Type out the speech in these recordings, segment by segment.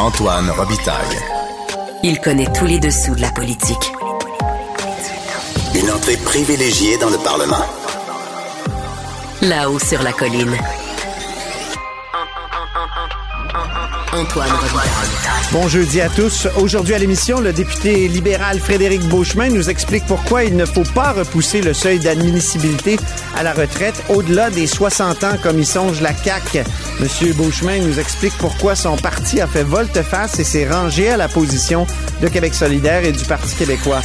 Antoine Robitaille. Il connaît tous les dessous de la politique. Une entrée privilégiée dans le Parlement. Là-haut sur la colline. Antoine Robitaille. Bon jeudi à tous. Aujourd'hui à l'émission, le député libéral Frédéric Beauchemin nous explique pourquoi il ne faut pas repousser le seuil d'admissibilité à la retraite au-delà des 60 ans comme y songe la CAQ. Monsieur Beauchemin nous explique pourquoi son parti a fait volte-face et s'est rangé à la position de Québec solidaire et du Parti québécois.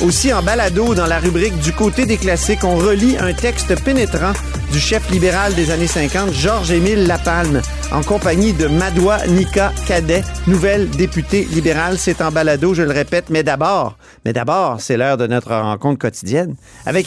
Aussi en balado dans la rubrique du côté des classiques, on relit un texte pénétrant du chef libéral des années 50, Georges-Émile Lapalme, en compagnie de Madoua Nika Cadet, nouvelle députée libérale. C'est en balado, je le répète, mais d'abord, mais d'abord, c'est l'heure de notre rencontre quotidienne avec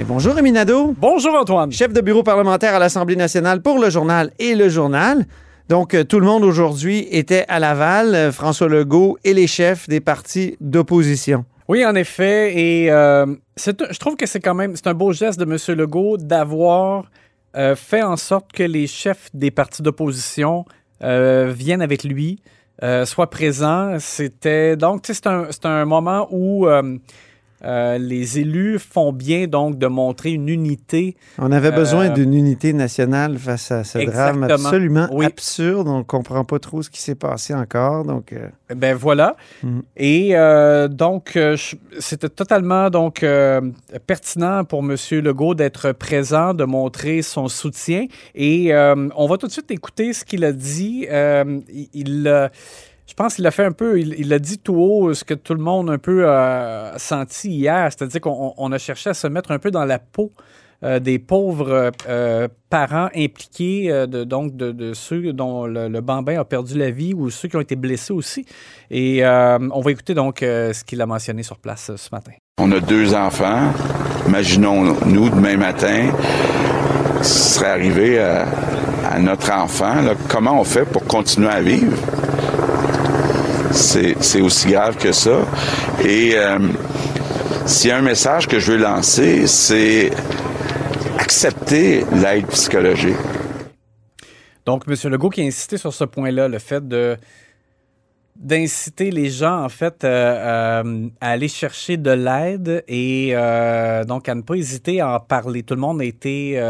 Et bonjour Rémi Nadeau, Bonjour, Antoine. chef de bureau parlementaire à l'Assemblée nationale pour le journal et le journal. Donc, euh, tout le monde aujourd'hui était à Laval, euh, François Legault et les chefs des partis d'opposition. Oui, en effet. Et euh, je trouve que c'est quand même c'est un beau geste de M. Legault d'avoir euh, fait en sorte que les chefs des partis d'opposition euh, viennent avec lui, soient présents. C'était donc, tu sais, c'est un, c'est un moment où euh, les élus font bien donc de montrer une unité On avait besoin Euh, d'une unité nationale face à ce drame absolument Oui. absurde. On ne comprend pas trop ce qui s'est passé encore. Donc, euh, Ben voilà. Mhm. Et donc, c'était totalement donc pertinent pour M. Legault d'être présent, de montrer son soutien. Et on va tout de suite écouter ce qu'il a dit. Il, je pense qu'il a fait un peu, il, a dit tout haut ce que tout le monde un peu a senti hier, c'est-à-dire qu'on on a cherché à se mettre un peu dans la peau euh, des pauvres euh, parents impliqués, euh, de, donc de, ceux dont le, bambin a perdu la vie ou ceux qui ont été blessés aussi. Et euh, on va écouter donc euh, ce qu'il a mentionné sur place euh, ce matin. On a deux enfants. Imaginons-nous demain matin, ce serait arrivé à, notre enfant. comment on fait pour continuer à vivre? C'est aussi grave que ça. Et euh, s'il y a un message que je veux lancer, c'est accepter l'aide psychologique. Donc, M. Legault qui a insisté sur ce point-là, le fait de d'inciter les gens, en fait, euh, euh, à aller chercher de l'aide et euh, donc à ne pas hésiter à en parler. Tout le monde a été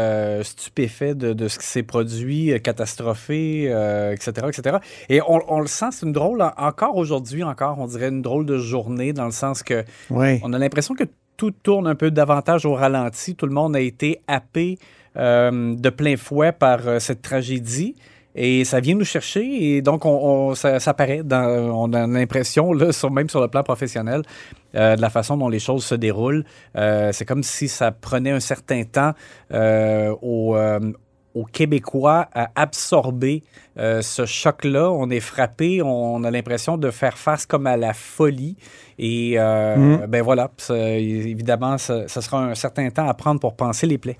stupéfait de, de ce qui s'est produit, catastrophé, etc., etc. Et on, on le sent, c'est une drôle, encore aujourd'hui, encore, on dirait une drôle de journée, dans le sens que oui. on a l'impression que tout tourne un peu davantage au ralenti. Tout le monde a été happé de plein fouet par cette tragédie. Et ça vient nous chercher et donc on, on- ça, ça paraît, dans, on a l'impression, là, sur, même sur le plan professionnel, euh, de la façon dont les choses se déroulent. Euh, c'est comme si ça prenait un certain temps euh, aux, euh, aux Québécois à absorber euh, ce choc-là. On est frappé, on a l'impression de faire face comme à la folie. Et euh, Mhm. ben voilà, ça, évidemment, ça, ça sera un certain temps à prendre pour penser les plaies.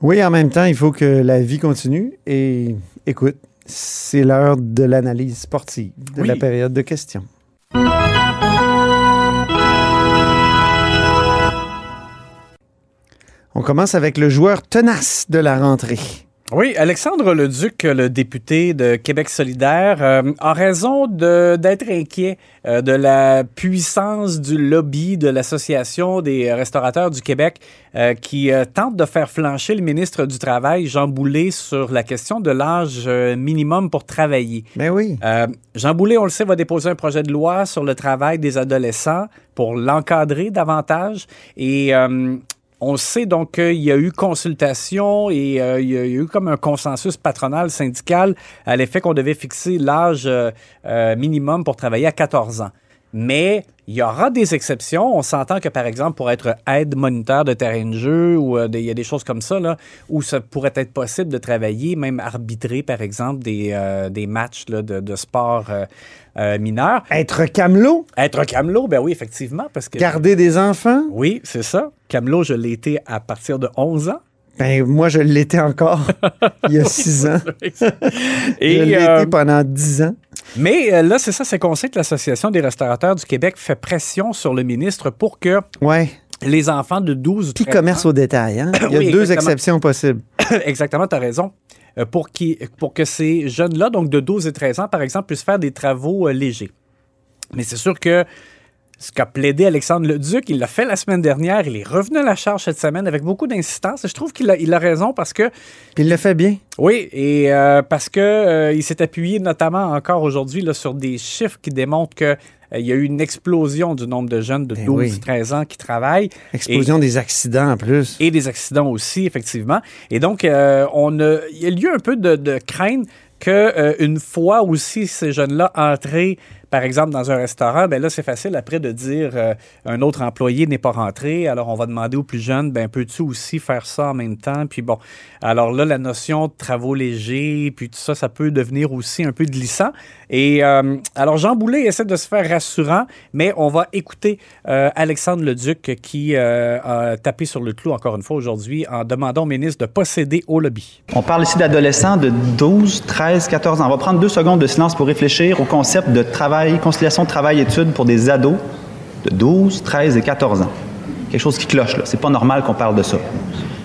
Oui, en même temps, il faut que la vie continue. Et écoute, c'est l'heure de l'analyse sportive de Oui. la période de questions. On commence avec le joueur tenace de la rentrée. Oui, Alexandre Leduc, le député de Québec solidaire, euh, a raison d'être inquiet euh, de la puissance du lobby de l'Association des restaurateurs du Québec euh, qui euh, tente de faire flancher le ministre du Travail, Jean Boulet, sur la question de l'âge minimum pour travailler. Ben oui. Jean Boulet, on le sait, va déposer un projet de loi sur le travail des adolescents pour l'encadrer davantage. Et on sait donc qu'il y a eu consultation et euh, il y a eu comme un consensus patronal syndical à l'effet qu'on devait fixer l'âge euh, euh, minimum pour travailler à 14 ans. Mais il y aura des exceptions. On s'entend que, par exemple, pour être aide moniteur de terrain de jeu ou euh, il y a des choses comme ça, là, où ça pourrait être possible de travailler, même arbitrer, par exemple, des, euh, des matchs là, de, de sport euh, mineur. Être camelot, Être camelot, ben oui, effectivement, parce que... garder des enfants, Oui, c'est ça. Camelot, je l'ai été à partir de 11 ans. ben moi, je l'étais encore il y a six ans. je l'ai euh, été pendant dix ans. Mais euh, là, c'est ça, c'est qu'on sait que l'Association des restaurateurs du Québec fait pression sur le ministre pour que Ouais. les enfants de 12 ou Petit 13 commerce ans- au détail, hein? Il y a Oui, deux exactement. exceptions possibles. Exactement, tu as raison. Euh, Pour, qui, pour que ces jeunes-là, donc de 12 et 13 ans, par exemple, puissent faire des travaux euh, légers. Mais c'est sûr que ce qu'a plaidé Alexandre Leduc, il l'a fait la semaine dernière, il est revenu à la charge cette semaine avec beaucoup d'insistance. Et je trouve qu'il a, il a raison parce que, Puis il le fait bien. oui, et euh, parce que euh, il s'est appuyé notamment encore aujourd'hui sur des chiffres qui démontrent que euh, il y a eu une explosion du nombre de jeunes de Ben 12 oui. 13 ans qui travaillent. Explosion des accidents en plus. Et des accidents aussi, effectivement. Et donc, euh, on a, il y a lieu un peu de, de craindre que euh, une fois aussi ces jeunes-là entrés, par exemple, dans un restaurant, ben là, c'est facile après de dire euh, un autre employé n'est pas rentré. Alors, on va demander aux plus jeunes, ben peux-tu aussi faire ça en même temps? Puis bon, alors là, la notion de travaux légers, puis tout ça, ça peut devenir aussi un peu glissant. Et euh, alors, Jean Boulet essaie de se faire rassurant, mais on va écouter euh, Alexandre Leduc qui a tapé sur le clou encore une fois aujourd'hui en demandant au ministre de posséder au lobby. On parle ici d'adolescents de 12, 13, 14 ans. On va prendre deux secondes de silence pour réfléchir au concept de travail, conciliation travail-études pour des ados de 12, 13 et 14 ans. Quelque chose qui cloche, là. C'est pas normal qu'on parle de ça.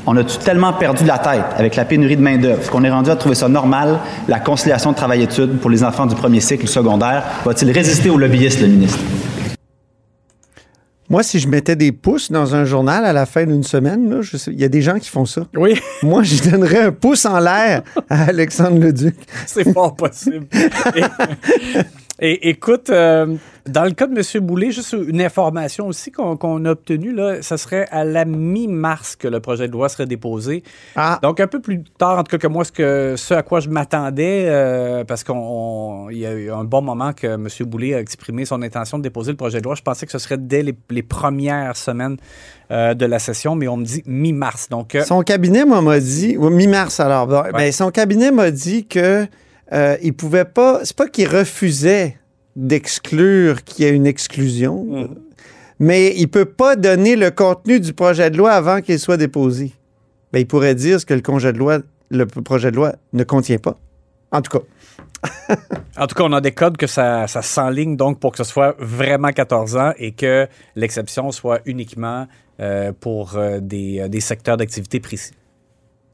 On a tellement perdu la tête avec la pénurie de main-d'œuvre qu'on est rendu à trouver ça normal, la conciliation de travail-études pour les enfants du premier cycle secondaire? Va-t-il résister aux lobbyistes, le ministre? Moi, si je mettais des pouces dans un journal à la fin d'une semaine, là, je sais- il y a des gens qui font ça. Oui, Moi, je donnerais un pouce en l'air à Alexandre Leduc. c'est fort possible. Et, écoute, euh, dans le cas de M. Boulet, juste une information aussi qu'on a obtenue, là, ça serait à la mi-mars que le projet de loi serait déposé. Ah, Donc, un peu plus tard, en tout cas, que moi, ce, que, ce à quoi je m'attendais, euh, parce qu'il y a eu un bon moment que M. Boulay a exprimé son intention de déposer le projet de loi. Je pensais que ce serait dès les, les premières semaines euh, de la session, mais on me dit mi-mars. Donc, son cabinet moi, m'a dit, mi-mars alors, ben, son cabinet m'a dit que euh, il pouvait pas, c'est pas qu'il refusait d'exclure qu'il y ait une exclusion, Mm. mais il peut pas donner le contenu du projet de loi avant qu'il soit déposé. Ben, il pourrait dire ce que le projet de loi, le projet de loi ne contient pas. En tout cas, en tout cas, on a des codes que ça, ça s'enligne donc pour que ce soit vraiment 14 ans et que l'exception soit uniquement euh, pour euh, des, euh, des secteurs d'activité précis.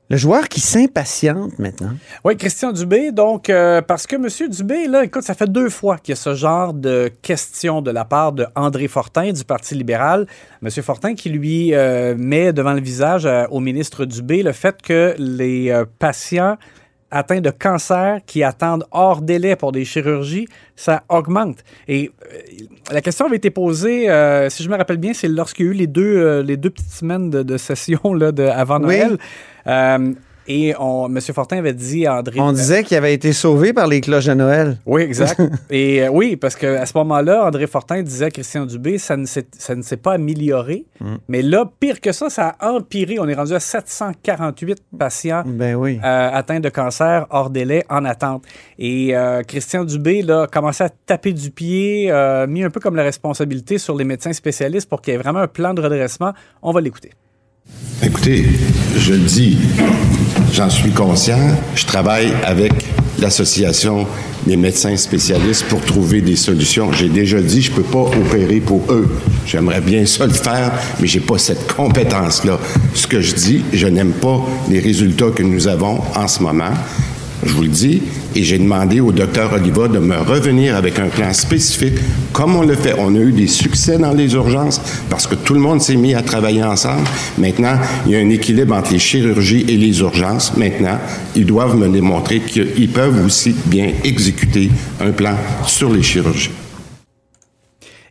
Le joueur qui s'impatiente maintenant. Oui, Christian Dubé, donc, euh, parce que M. Dubé, là, écoute, ça fait deux fois qu'il y a ce genre de questions de la part de André Fortin du Parti libéral. M. Fortin qui lui euh, met devant le visage euh, au ministre Dubé le fait que les patients atteints de cancer qui attendent hors délai pour des chirurgies, ça augmente. Et euh, la question avait été posée, euh, si je me rappelle bien, c'est lorsqu'il y a eu les deux, euh, les deux petites semaines de, de session là, de, avant Oui. Noël. Euh, et on, M. Fortin avait dit à André. On disait qu'il avait été sauvé par les cloches de Noël. Oui, exact. Et euh, oui, parce qu'à ce moment-là, André Fortin disait à Christian Dubé, ça ne s'est, ça ne s'est pas amélioré. Mais là, pire que ça, ça a empiré. On est rendu à 748 patients Ben oui. euh, atteints de cancer hors délai en attente. Et euh, Christian Dubé là, a commencé à taper du pied, euh, mis un peu comme la responsabilité sur les médecins spécialistes pour qu'il y ait vraiment un plan de redressement. On va l'écouter. Écoutez, je le dis, j'en suis conscient. Je travaille avec l'Association des médecins spécialistes pour trouver des solutions. J'ai déjà dit, je peux pas opérer pour eux. J'aimerais bien ça le faire, mais j'ai pas cette compétence-là. Ce que je dis, je n'aime pas les résultats que nous avons en ce moment je vous le dis, et j'ai demandé au docteur Oliva de me revenir avec un plan spécifique, comme on le fait. On a eu des succès dans les urgences parce que tout le monde s'est mis à travailler ensemble. Maintenant, il y a un équilibre entre les chirurgies et les urgences. Maintenant, ils doivent me démontrer qu'ils peuvent aussi bien exécuter un plan sur les chirurgies.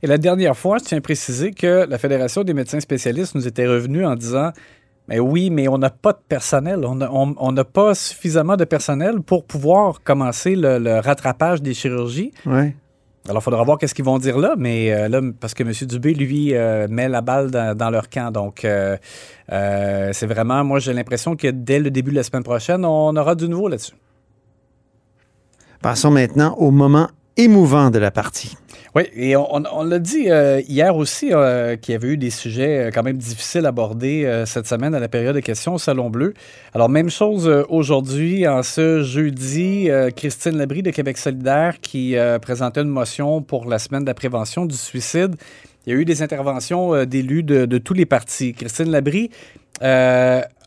Et la dernière fois, je tiens à préciser que la Fédération des médecins spécialistes nous était revenue en disant mais oui, mais on n'a pas de personnel. On n'a pas suffisamment de personnel pour pouvoir commencer le, rattrapage des chirurgies. Ouais. Alors, il faudra voir qu'est-ce qu'ils vont dire là, mais euh, là, parce que M. Dubé, lui, euh, met la balle dans, leur camp. Donc, euh, c'est vraiment, moi, j'ai l'impression que dès le début de la semaine prochaine, on aura du nouveau là-dessus. Passons maintenant au moment émouvant de la partie. Oui, et on, l'a dit euh, hier aussi euh, qu'il y avait eu des sujets euh, quand même difficiles à aborder cette semaine à la période de questions au Salon Bleu. Alors, même chose aujourd'hui, en ce jeudi, Christine Labrie de Québec solidaire qui présentait une motion pour la semaine de la prévention du suicide. Il y a eu des interventions d'élus de, de, tous les partis. Christine Labrie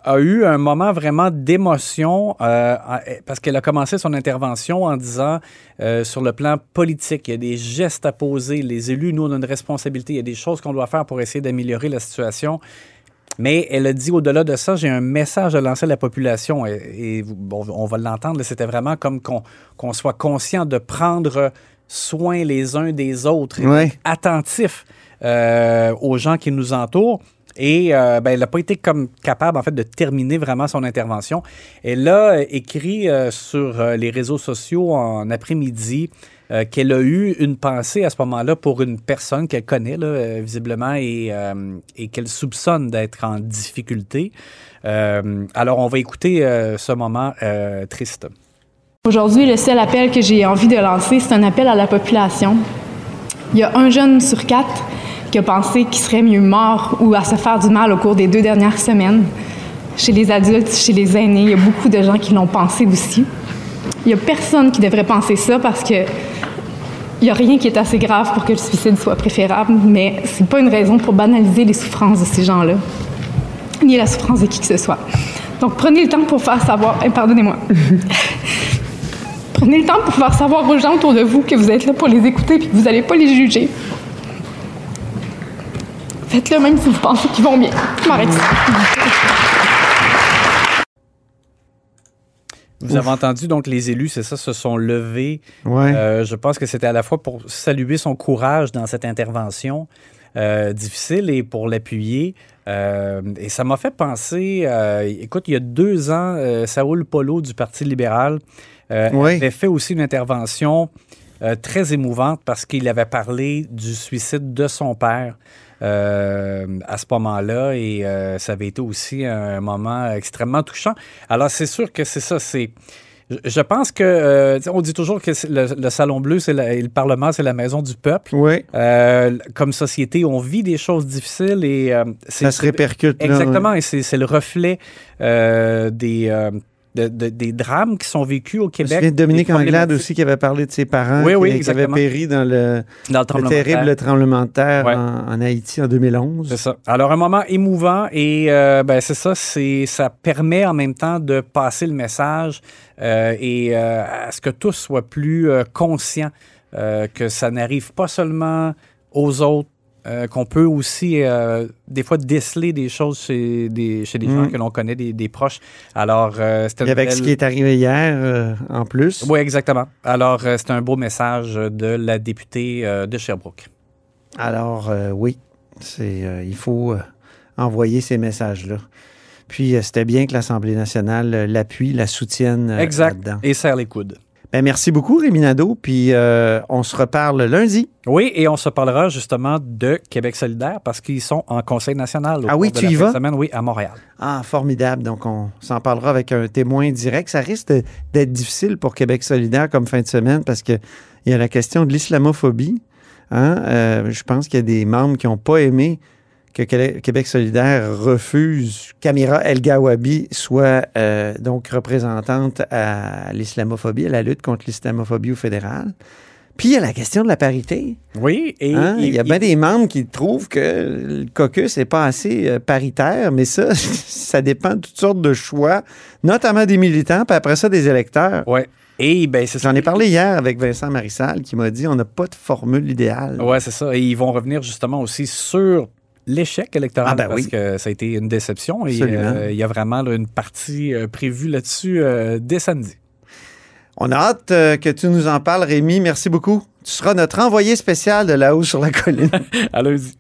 a eu un moment vraiment d'émotion euh, parce qu'elle a commencé son intervention en disant euh, sur le plan politique, il y a des gestes à poser. Les élus, nous, on a une responsabilité. Il y a des choses qu'on doit faire pour essayer d'améliorer la situation. Mais elle a dit au-delà de ça, j'ai un message à lancer à la population et, on va l'entendre. C'était vraiment comme qu'on soit conscient de prendre soin les uns des autres, et attentif euh, aux gens qui nous entourent. Et euh, ben, elle n'a pas été comme capable, en fait, de terminer vraiment son intervention. Elle a écrit euh, sur euh, les réseaux sociaux en après-midi qu'elle a eu une pensée à ce moment-là pour une personne qu'elle connaît, visiblement, et qu'elle soupçonne d'être en difficulté. alors, on va écouter ce moment triste. Aujourd'hui, le seul appel que j'ai envie de lancer, c'est un appel à la population. Il y a un jeune sur quatre qui a pensé qu'il serait mieux mort ou à se faire du mal au cours des deux dernières semaines. Chez les adultes, chez les aînés, il y a beaucoup de gens qui l'ont pensé aussi. Il n'y a personne qui devrait penser ça parce que il n'y a rien qui est assez grave pour que le suicide soit préférable, mais ce n'est pas une raison pour banaliser les souffrances de ces gens-là, ni la souffrance de qui que ce soit. Donc prenez le temps pour faire savoir, eh, pardonnez-moi, prenez le temps pour faire savoir aux gens autour de vous que vous êtes là pour les écouter et que vous n'allez pas les juger. Faites-le même si vous pensez qu'ils vont bien. M'arrête. Vous avez entendu, donc les élus, c'est ça, se sont levés. Ouais. Euh, je pense que c'était à la fois pour saluer son courage dans cette intervention euh, difficile et pour l'appuyer. Euh, et ça m'a fait penser, écoute, il y a deux ans, Saoul Polo du Parti libéral avait fait aussi une intervention très émouvante parce qu'il avait parlé du suicide de son père. Euh, à ce moment-là et euh, ça avait été aussi un moment extrêmement touchant. Alors c'est sûr que c'est ça, c'est je pense que euh, on dit toujours que le, Salon Bleu, c'est le Parlement, c'est la maison du peuple. Oui. comme société, on vit des choses difficiles et ça se répercute. Exactement, et c'est le reflet des des drames qui sont vécus au Québec. Je Dominique Anglade aussi qui avait parlé de ses parents qui, avaient péri dans le, terrible tremblement de terre en, Haïti en 2011. C'est ça. Alors, un moment émouvant et euh, ben, c'est ça, ça permet en même temps de passer le message euh, et euh, à ce que tous soient plus conscients que ça n'arrive pas seulement aux autres, euh, qu'on peut aussi euh, des fois déceler des choses chez des, chez des gens mm. que l'on connaît, des, proches. Alors, euh, c'était Avec ce qui est arrivé hier en plus. Oui, exactement. Alors, c'est un beau message de la députée de Sherbrooke. Alors, oui, c'est il faut envoyer ces messages-là. Puis, c'était bien que l'Assemblée nationale l'appuie, la soutienne. Exact. Et serre les coudes. Ben, merci beaucoup, Rémi Nadeau. Puis euh, on se reparle lundi. Oui, et on se parlera justement de Québec solidaire parce qu'ils sont en Conseil national. ah oui, tu y vas? Semaine, oui, à Montréal. Ah, formidable. Donc, on s'en parlera avec un témoin direct. Ça risque d'être difficile pour Québec solidaire comme fin de semaine parce qu'il y a la question de l'islamophobie. Hein? Euh, je pense qu'il y a des membres qui n'ont pas aimé que Qué- Québec solidaire refuse qu'Amira El Gawabi soit euh, donc représentante à l'islamophobie, à la lutte contre l'islamophobie au fédéral. Puis il y a la question de la parité. Oui, et Hein? il- Il y a bien des membres qui trouvent que le caucus n'est pas assez euh, paritaire, mais ça, ça dépend de toutes sortes de choix, notamment des militants, puis après ça, des électeurs. Ouais. Et ben, c'est J'en ai parlé hier avec Vincent Marissal qui m'a dit on n'a pas de formule idéale. Ouais, c'est ça. Et ils vont revenir justement aussi sur l'échec électoral Ah, ben parce oui. que ça a été une déception et euh, il y a vraiment là, une partie euh, prévue là-dessus euh, dès samedi. On a hâte que tu nous en parles, Rémi. Merci beaucoup. Tu seras notre envoyé spécial de là-haut sur la colline. À lundi.